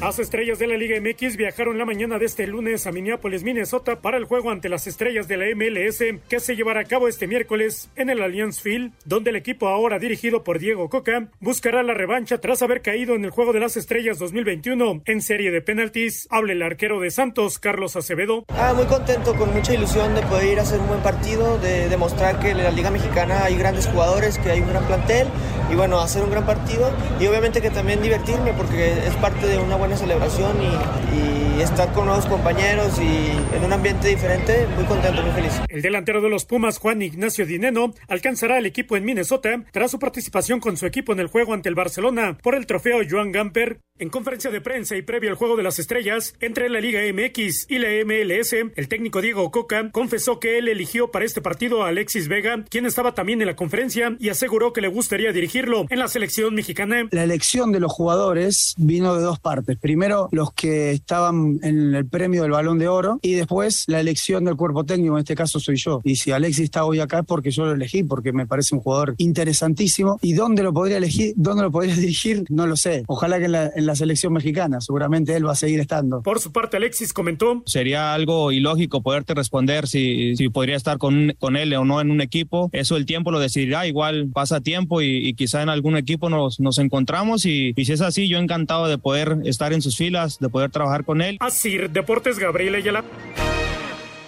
Las estrellas de la Liga MX viajaron la mañana de este lunes a Minneapolis, Minnesota para el juego ante las estrellas de la MLS que se llevará a cabo este miércoles en el Allianz Field, donde el equipo ahora dirigido por Diego Coca buscará la revancha tras haber caído en el juego de las estrellas 2021 en serie de penaltis. Habla el arquero de Santos, Carlos Acevedo. Ah, muy contento, con mucha ilusión de poder ir a hacer un buen partido, de demostrar que en la Liga Mexicana hay grandes jugadores, que hay un gran plantel y bueno, hacer un gran partido y obviamente que también divertirme porque es parte de una buena celebración y, estar con nuevos compañeros y en un ambiente diferente, muy contento, muy feliz. El delantero de los Pumas, Juan Ignacio Dineno, alcanzará el equipo en Minnesota tras su participación con su equipo en el juego ante el Barcelona por el trofeo Joan Gamper. En conferencia de prensa y previo al juego de las estrellas entre la Liga MX y la MLS, el técnico Diego Coca confesó que él eligió para este partido a Alexis Vega, quien estaba también en la conferencia y aseguró que le gustaría dirigirlo en la selección mexicana. La elección de los jugadores vino de dos partes Primero los que estaban en el premio del Balón de Oro y después la elección del cuerpo técnico, en este caso soy yo. Y si Alexis está hoy acá es porque yo lo elegí, porque me parece un jugador interesantísimo. ¿Y dónde lo podría elegir? ¿Dónde lo podría [LAUGHS] dirigir? No lo sé. Ojalá que en la, en la selección mexicana, seguramente él va a seguir estando. Por su parte, Alexis comentó. Sería algo ilógico poderte responder si, si podría estar con, con él o no en un equipo. Eso el tiempo lo decidirá. Igual pasa tiempo y, y quizá en algún equipo nos, nos encontramos y, y, si es así, yo encantado de poder estar en sus filas, de poder trabajar con él. Así, Deportes Gabriel Ayala.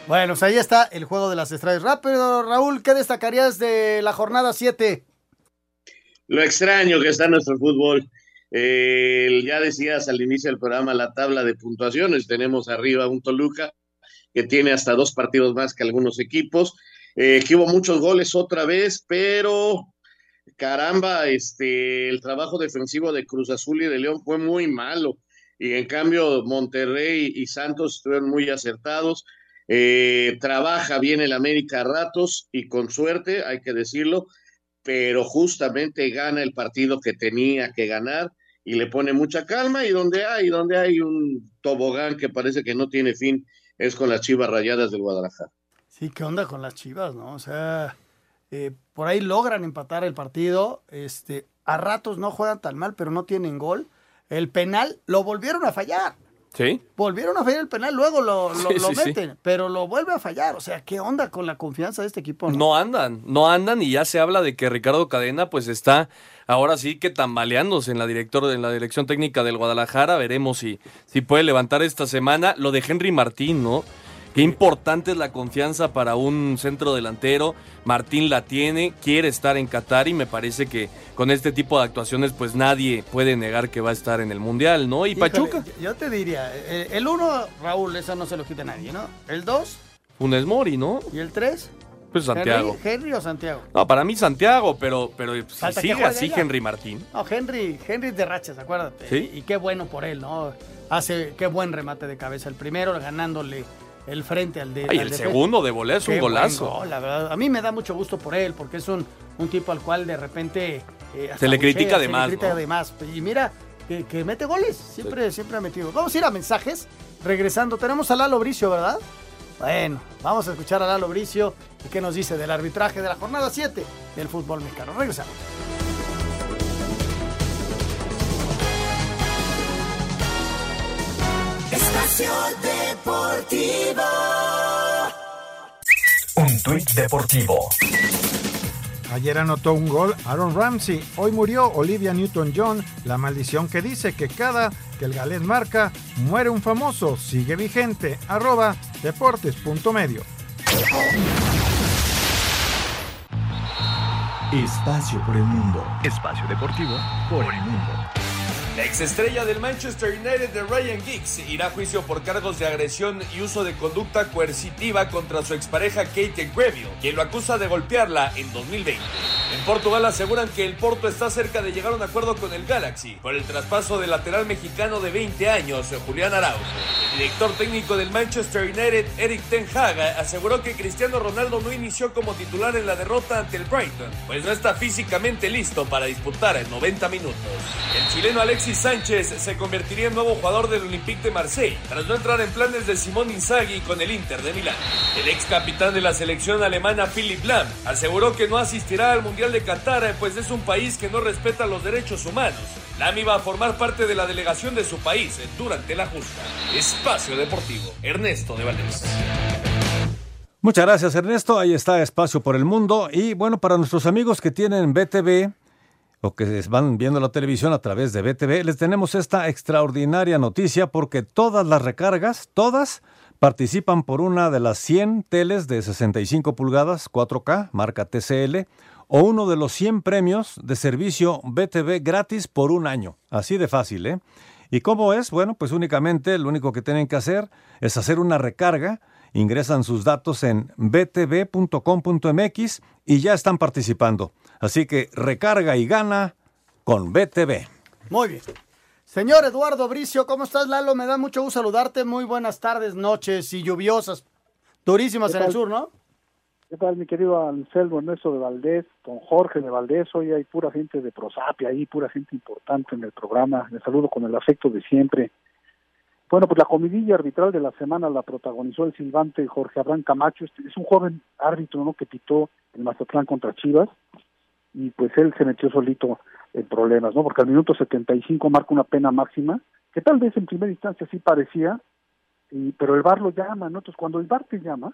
Bueno, pues ahí está el juego de las estrellas. Rápido, Raúl, ¿qué destacarías de la jornada 7? Lo extraño que está nuestro fútbol. Eh, ya decías al inicio del programa la tabla de puntuaciones. Tenemos arriba un Toluca que tiene hasta dos partidos más que algunos equipos. Eh, que hubo muchos goles otra vez, pero caramba, este, el trabajo defensivo de Cruz Azul y de León fue muy malo. Y en cambio, Monterrey y Santos estuvieron muy acertados. Eh, trabaja bien el América a ratos y con suerte, hay que decirlo, pero justamente gana el partido que tenía que ganar y le pone mucha calma y donde hay, donde hay un tobogán que parece que no tiene fin es con las Chivas Rayadas del Guadalajara. Sí, ¿qué onda con las Chivas, no? O sea, eh, por ahí logran empatar el partido, este, a ratos no juegan tan mal, pero no tienen gol. El penal lo volvieron a fallar. Sí. Volvieron a fallar el penal, luego lo, lo, sí, lo sí, meten, sí. pero lo vuelve a fallar. O sea, ¿qué onda con la confianza de este equipo? No? no? andan, no andan y ya se habla de que Ricardo Cadena pues está ahora sí que tambaleándose en la director, en la dirección técnica del Guadalajara. Veremos si, si puede levantar esta semana. Lo de Henry Martín, ¿no? Qué importante es la confianza para un centro delantero. Martín la tiene, quiere estar en Qatar y me parece que con este tipo de actuaciones pues nadie puede negar que va a estar en el Mundial, ¿no? Y Híjole, Pachuca. Yo te diría, eh, el uno, Raúl, eso no se lo quita nadie, ¿no? El dos. Funes Mori, ¿no? ¿Y el tres? Pues Santiago. ¿Henry, Henry o Santiago? No, para mí Santiago, pero, pero si sigue así ella. Henry Martín. No, Henry, Henry de rachas, acuérdate. ¿Sí? Y, y qué bueno por él, ¿no? Hace, qué buen remate de cabeza. El primero ganándole el frente al de. Ay, al el de segundo de volea es un golazo. Gol, la verdad. A mí me da mucho gusto por él, porque es un, un tipo al cual de repente. Eh, se le buchea, critica de se más. Le critica ¿no? de más. Y mira, que, que mete goles. Siempre, sí. siempre ha metido. Vamos a ir a mensajes. Regresando, tenemos a Lalo Bricio, ¿verdad? Bueno, vamos a escuchar a Lalo Bricio y qué nos dice del arbitraje de la jornada 7 del fútbol mexicano. Regresamos. Espacio Deportivo. Un tuit deportivo. Ayer anotó un gol Aaron Ramsey. Hoy murió Olivia Newton-John. La maldición que dice que cada que el galés marca, muere un famoso. Sigue vigente. Arroba deportes.medio. Espacio por el mundo. Espacio deportivo por el mundo. La exestrella del Manchester United de Ryan Giggs irá a juicio por cargos de agresión y uso de conducta coercitiva contra su expareja Kate Greville, quien lo acusa de golpearla en 2020. En Portugal aseguran que el Porto está cerca de llegar a un acuerdo con el Galaxy por el traspaso del lateral mexicano de 20 años, Julián Araujo. El director técnico del Manchester United, Eric Ten Hag, aseguró que Cristiano Ronaldo no inició como titular en la derrota ante el Brighton, pues no está físicamente listo para disputar en 90 minutos. El chileno Alexis Sánchez se convertiría en nuevo jugador del Olympique de Marseille, tras no entrar en planes de Simón Inzaghi con el Inter de Milán. El ex capitán de la selección alemana Philipp Lahm aseguró que no asistirá al Mundial de Qatar, pues es un país que no respeta los derechos humanos. Lahm iba a formar parte de la delegación de su país durante la justa. Espacio Deportivo, Ernesto de Valdés. Muchas gracias Ernesto, ahí está Espacio por el Mundo y bueno, para nuestros amigos que tienen BTV o que van viendo la televisión a través de BTV, les tenemos esta extraordinaria noticia porque todas las recargas, todas, participan por una de las 100 teles de 65 pulgadas 4K, marca TCL, o uno de los 100 premios de servicio BTV gratis por un año. Así de fácil, ¿eh? ¿Y cómo es? Bueno, pues únicamente lo único que tienen que hacer es hacer una recarga, ingresan sus datos en btv.com.mx y ya están participando. Así que recarga y gana con BTV. Muy bien. Señor Eduardo Bricio, ¿cómo estás, Lalo? Me da mucho gusto saludarte. Muy buenas tardes, noches y lluviosas. Durísimas en el sur, ¿no? ¿Qué tal, mi querido Anselmo Ernesto de Valdés, don Jorge de Valdés? Hoy hay pura gente de Prosapia, ahí pura gente importante en el programa. Les saludo con el afecto de siempre. Bueno, pues la comidilla arbitral de la semana la protagonizó el silbante Jorge Abraham Camacho. Este es un joven árbitro ¿no? que pitó el Mazatlán contra Chivas y pues él se metió solito en problemas, ¿no? Porque al minuto 75 marca una pena máxima, que tal vez en primera instancia sí parecía, y, pero el VAR lo llama, ¿no? Entonces cuando el VAR te llama,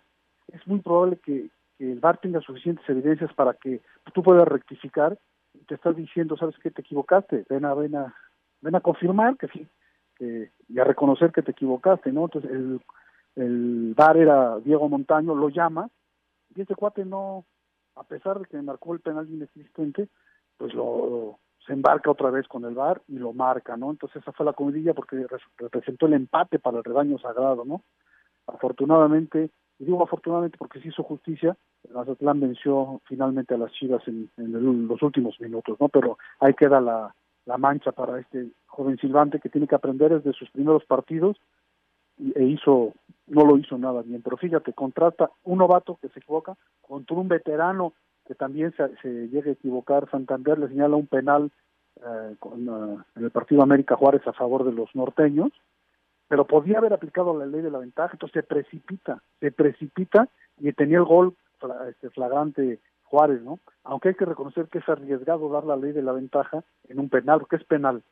es muy probable que, el VAR tenga suficientes evidencias para que tú puedas rectificar y te estás diciendo, ¿sabes qué? Te equivocaste, ven a, ven a, ven a confirmar que sí, que, y a reconocer que te equivocaste, ¿no? Entonces el, el VAR era Diego Montaño, lo llama, y este cuate no, a pesar de que marcó el penal inexistente, pues lo se embarca otra vez con el VAR y lo marca, ¿no? Entonces esa fue la comidilla porque representó el empate para el rebaño sagrado, ¿no? Afortunadamente, y digo afortunadamente porque se hizo justicia, el Mazatlán venció finalmente a las Chivas en, en los últimos minutos, ¿no? Pero ahí queda la, la mancha para este joven silbante que tiene que aprender desde sus primeros partidos e hizo, no lo hizo nada bien. Pero fíjate, contrata un novato que se equivoca contra un veterano que también se, se llegue a equivocar. Santander le señala un penal eh, con, uh, en el partido América Juárez a favor de los norteños, pero podía haber aplicado la ley de la ventaja, entonces se precipita, se precipita y tenía el gol este, flagrante Juárez, ¿no? Aunque hay que reconocer que es arriesgado dar la ley de la ventaja en un penal, porque es penal.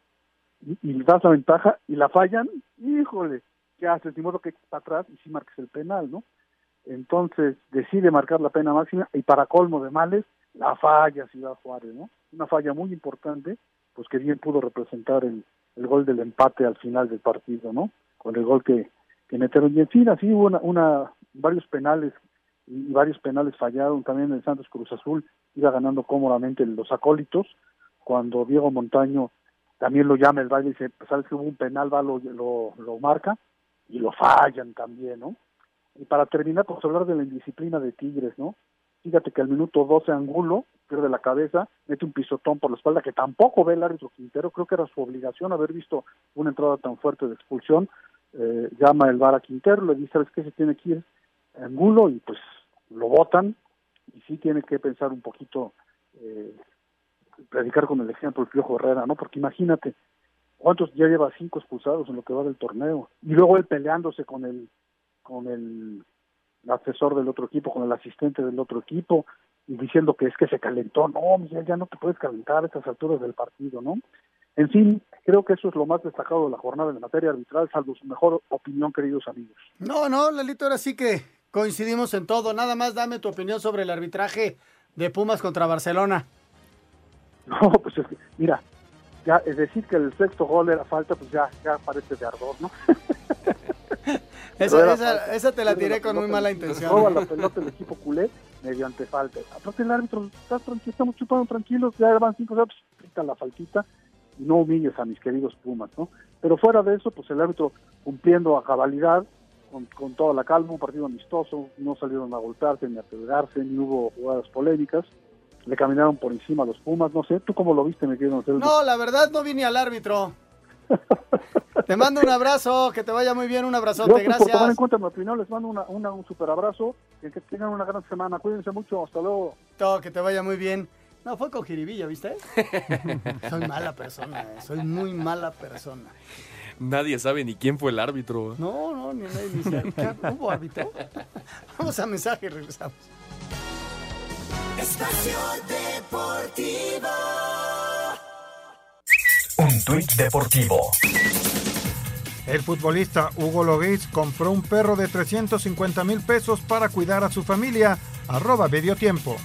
Y, y das la ventaja y la fallan, híjole, ¿qué haces? Ni modo que para atrás y si marques el penal, ¿no? Entonces decide marcar la pena máxima y para colmo de males, la falla Ciudad Juárez, ¿no? Una falla muy importante, pues que bien pudo representar el, el gol del empate al final del partido, ¿no? Con el gol que, que metieron. Y en fin, así hubo una, una, varios penales y varios penales fallaron también en Santos Cruz Azul, iba ganando cómodamente los acólitos, cuando Diego Montaño también lo llama el baile y dice, pues, sabes que hubo un penal, va, lo, lo, lo marca, y lo fallan también, ¿no? Y para terminar, pues hablar de la indisciplina de Tigres, ¿no? Fíjate que al minuto 12 Angulo pierde la cabeza, mete un pisotón por la espalda que tampoco ve el árbitro Quintero, creo que era su obligación haber visto una entrada tan fuerte de expulsión, eh, llama el VAR a Quintero, le dice, ¿sabes qué? Se tiene que ir Angulo y pues lo votan y sí tiene que pensar un poquito, eh, predicar con el ejemplo el Piojo Herrera, ¿no? Porque imagínate, ¿cuántos ya lleva cinco expulsados en lo que va del torneo? Y luego él peleándose con el con el asesor del otro equipo, con el asistente del otro equipo, y diciendo que es que se calentó. No, Miguel, ya no te puedes calentar a estas alturas del partido, ¿no? En fin, creo que eso es lo más destacado de la jornada en materia arbitral, salvo su mejor opinión, queridos amigos. No, no, Lalito, ahora sí que coincidimos en todo. Nada más dame tu opinión sobre el arbitraje de Pumas contra Barcelona. No, pues es que, mira, ya es decir que el sexto gol era falta, pues ya, ya parece de ardor, ¿no? [LAUGHS] esa, esa, esa, te la tiré con muy mala intención. Roba la pelota el equipo culé mediante falta. Aparte el árbitro, estás tranquilo, estamos chupando tranquilos, ya van cinco, pues quita la faltita y no humilles a mis queridos Pumas, ¿no? Pero fuera de eso, pues el árbitro cumpliendo a cabalidad, con, con, toda la calma, un partido amistoso, no salieron a golpearse ni a pegarse, ni hubo jugadas polémicas, le caminaron por encima a los Pumas, no sé, ¿tú cómo lo viste, me quiero No, la verdad no vi ni al árbitro. [LAUGHS] te mando un abrazo, que te vaya muy bien, un abrazote, pues, gracias. Por tomar en cuenta mi opinión, les mando una, una, un super abrazo, y que tengan una gran semana, cuídense mucho, hasta luego. Todo, que te vaya muy bien. No, fue con jiribilla, ¿viste? [LAUGHS] soy mala persona, eh, soy muy mala persona. Nadie sabe ni quién fue el árbitro. No, no, ni nadie ni sabe. ¿Hubo árbitro? Vamos a mensaje y regresamos. Espacio Deportivo. Un tuit deportivo. El futbolista Hugo Loguiz compró un perro de 350 mil pesos para cuidar a su familia. Arroba medio tiempo.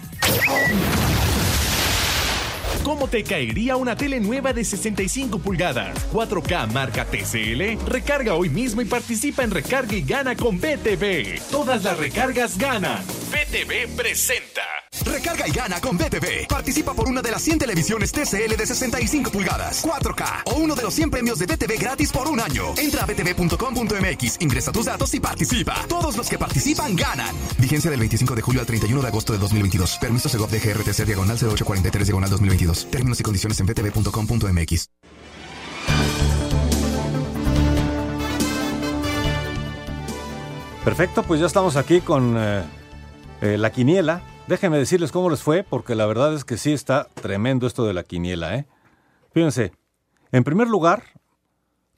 ¿Cómo te caería una tele nueva de 65 pulgadas? 4K marca TCL. Recarga hoy mismo y participa en Recarga y Gana con BTV. Todas las recargas ganan. BTV presenta. Recarga y gana con BTV. Participa por una de las 100 televisiones TCL de 65 pulgadas, 4K o uno de los 100 premios de BTV gratis por un año. Entra a btv.com.mx, ingresa tus datos y participa. Todos los que participan ganan. Vigencia del 25 de julio al 31 de agosto de 2022. Permiso Segov de GRTC diagonal 0843 diagonal 2022. Términos y condiciones en btv.com.mx. Perfecto, pues ya estamos aquí con eh, eh, la quiniela. Déjenme decirles cómo les fue, porque la verdad es que sí está tremendo esto de la quiniela, ¿eh? Fíjense, en primer lugar,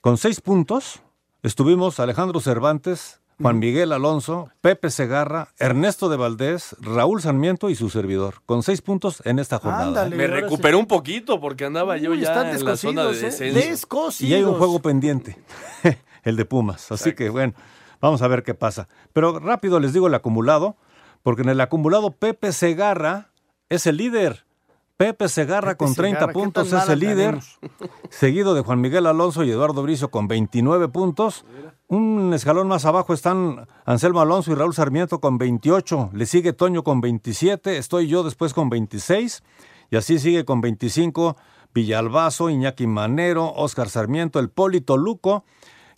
con seis puntos, estuvimos Alejandro Cervantes, Juan Miguel Alonso, Pepe Segarra, Ernesto de Valdés, Raúl Sarmiento y su servidor, con seis puntos en esta jornada. Ándale, Me recuperé un poquito porque andaba yo Uy, ya están en la zona de ¿eh? descenso. Descosidos. Y hay un juego pendiente, [LAUGHS] el de Pumas. Así que bueno, vamos a ver qué pasa. Pero rápido les digo el acumulado, porque en el acumulado Pepe Segarra es el líder. Pepe Segarra Pepe con 30 Segarra, ¿qué puntos es el líder, [LAUGHS] seguido de Juan Miguel Alonso y Eduardo Bricio con 29 puntos. Un escalón más abajo están Anselmo Alonso y Raúl Sarmiento con 28. Le sigue Toño con 27. Estoy yo después con 26. Y así sigue con 25 Villalbazo, Iñaki Manero, Oscar Sarmiento, el Polito Luco.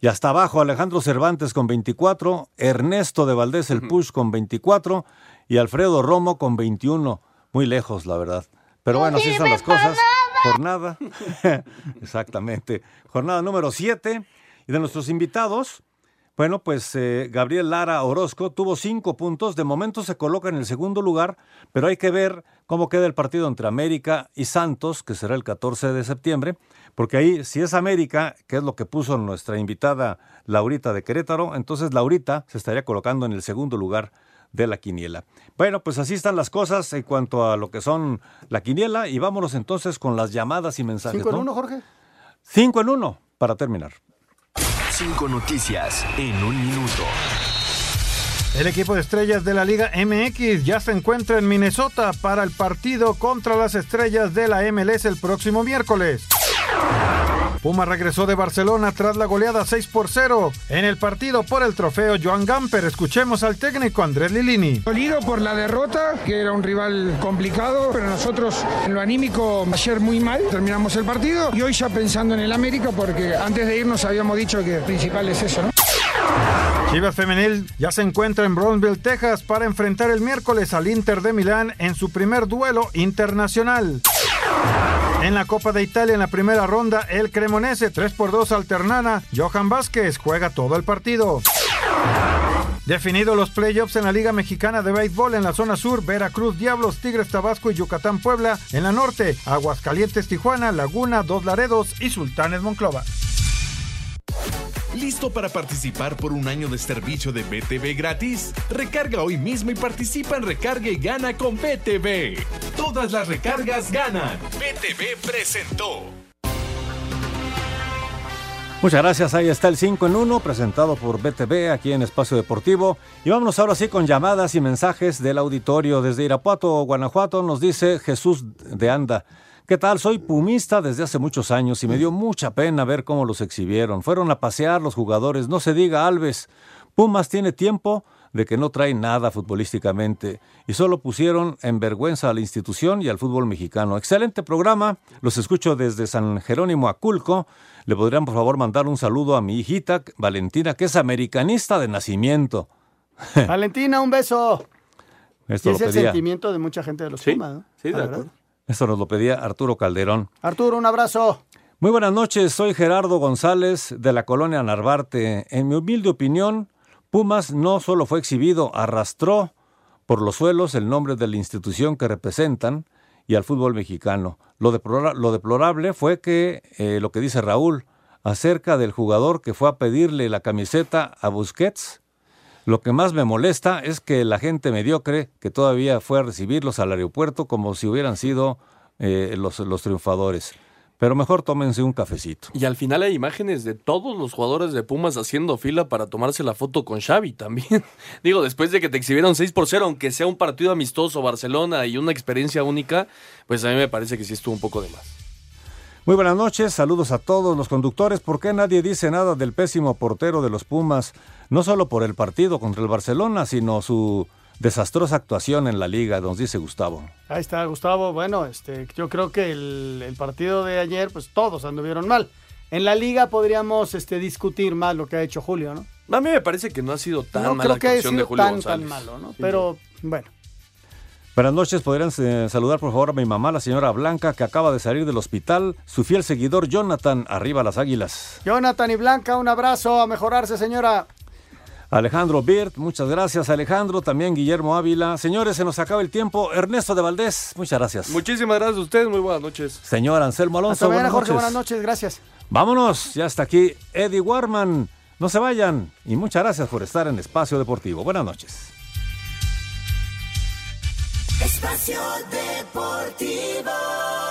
Y hasta abajo Alejandro Cervantes con 24, Ernesto de Valdés el Push con 24 y Alfredo Romo con 21. Muy lejos, la verdad. Pero bueno, así están las cosas. Jornada. [LAUGHS] Exactamente. Jornada número 7. Y de nuestros invitados, bueno, pues eh, Gabriel Lara Orozco tuvo cinco puntos. De momento se coloca en el segundo lugar, pero hay que ver cómo queda el partido entre América y Santos, que será el 14 de septiembre, porque ahí, si es América, que es lo que puso nuestra invitada Laurita de Querétaro, entonces Laurita se estaría colocando en el segundo lugar de la quiniela. Bueno, pues así están las cosas en cuanto a lo que son la quiniela y vámonos entonces con las llamadas y mensajes. ¿Cinco en ¿no? uno, Jorge? Cinco en uno, para terminar. Cinco noticias en un minuto. El equipo de estrellas de la Liga MX ya se encuentra en Minnesota para el partido contra las estrellas de la MLS el próximo miércoles. Puma regresó de Barcelona tras la goleada 6 por 0 en el partido por el trofeo Joan Gamper. Escuchemos al técnico Andrés Lilini. Dolido por la derrota, que era un rival complicado, pero nosotros en lo anímico ayer muy mal, terminamos el partido y hoy ya pensando en el América porque antes de irnos habíamos dicho que el principal es eso, ¿no? Chivas Femenil ya se encuentra en Brownsville, Texas para enfrentar el miércoles al Inter de Milán en su primer duelo internacional. En la Copa de Italia en la primera ronda, el Cremonese 3 por 2 alternana. Johan Vázquez juega todo el partido. Definidos los playoffs en la Liga Mexicana de Béisbol en la zona sur, Veracruz, Diablos, Tigres, Tabasco y Yucatán, Puebla. En la norte, Aguascalientes, Tijuana, Laguna, Dos Laredos y Sultanes, Monclova. ¿Listo para participar por un año de servicio de BTV gratis? Recarga hoy mismo y participa en Recarga y Gana con BTV. Todas las recargas ganan. BTV presentó. Muchas gracias, ahí está el 5 en 1 presentado por BTV aquí en Espacio Deportivo. Y vámonos ahora sí con llamadas y mensajes del auditorio. Desde Irapuato, Guanajuato, nos dice Jesús de Anda. ¿Qué tal? Soy pumista desde hace muchos años y me dio mucha pena ver cómo los exhibieron. Fueron a pasear los jugadores, no se diga Alves. Pumas tiene tiempo de que no trae nada futbolísticamente y solo pusieron en vergüenza a la institución y al fútbol mexicano. Excelente programa, los escucho desde San Jerónimo Aculco. Le podrían por favor mandar un saludo a mi hijita Valentina, que es americanista de nacimiento. [LAUGHS] Valentina, un beso. Esto Y lo es el sentimiento de mucha gente de los Pumas, ¿no? Sí, de acuerdo. Esto nos lo pedía Arturo Calderón. Arturo, un abrazo. Muy buenas noches, soy Gerardo González de la colonia Narvarte. En mi humilde opinión, Pumas no solo fue exhibido, arrastró por los suelos el nombre de la institución que representan y al fútbol mexicano. Lo, deplora- lo deplorable fue que eh, lo que dice Raúl acerca del jugador que fue a pedirle la camiseta a Busquets. Lo que más me molesta es que la gente mediocre que todavía fue a recibirlos al aeropuerto como si hubieran sido eh, los, los triunfadores. Pero mejor tómense un cafecito. Y al final hay imágenes de todos los jugadores de Pumas haciendo fila para tomarse la foto con Xavi también. [LAUGHS] Digo, después de que te exhibieron 6 por 0, aunque sea un partido amistoso Barcelona y una experiencia única, pues a mí me parece que sí estuvo un poco de más. Muy buenas noches, saludos a todos los conductores. ¿Por qué nadie dice nada del pésimo portero de los Pumas? No solo por el partido contra el Barcelona, sino su desastrosa actuación en la liga, nos dice Gustavo. Ahí está, Gustavo. Bueno, este, yo creo que el, el partido de ayer, pues todos anduvieron mal. En la liga podríamos este, discutir más lo que ha hecho Julio, ¿no? A mí me parece que no ha sido tan no mala creo que haya actuación de sido Julio tan, González. tan malo, ¿no? Sí, Pero bueno, Buenas noches, podrían eh, saludar por favor a mi mamá, la señora Blanca, que acaba de salir del hospital, su fiel seguidor Jonathan, arriba las águilas. Jonathan y Blanca, un abrazo, a mejorarse, señora. Alejandro Birt, muchas gracias Alejandro, también Guillermo Ávila. Señores, se nos acaba el tiempo. Ernesto de Valdés, muchas gracias. Muchísimas gracias a ustedes, muy buenas noches. Señor Anselmo Alonso, Hasta mañana, buenas Jorge, noches. buenas noches, gracias. Vámonos, ya está aquí Eddie Warman. No se vayan y muchas gracias por estar en Espacio Deportivo. Buenas noches. Espacio Deportivo.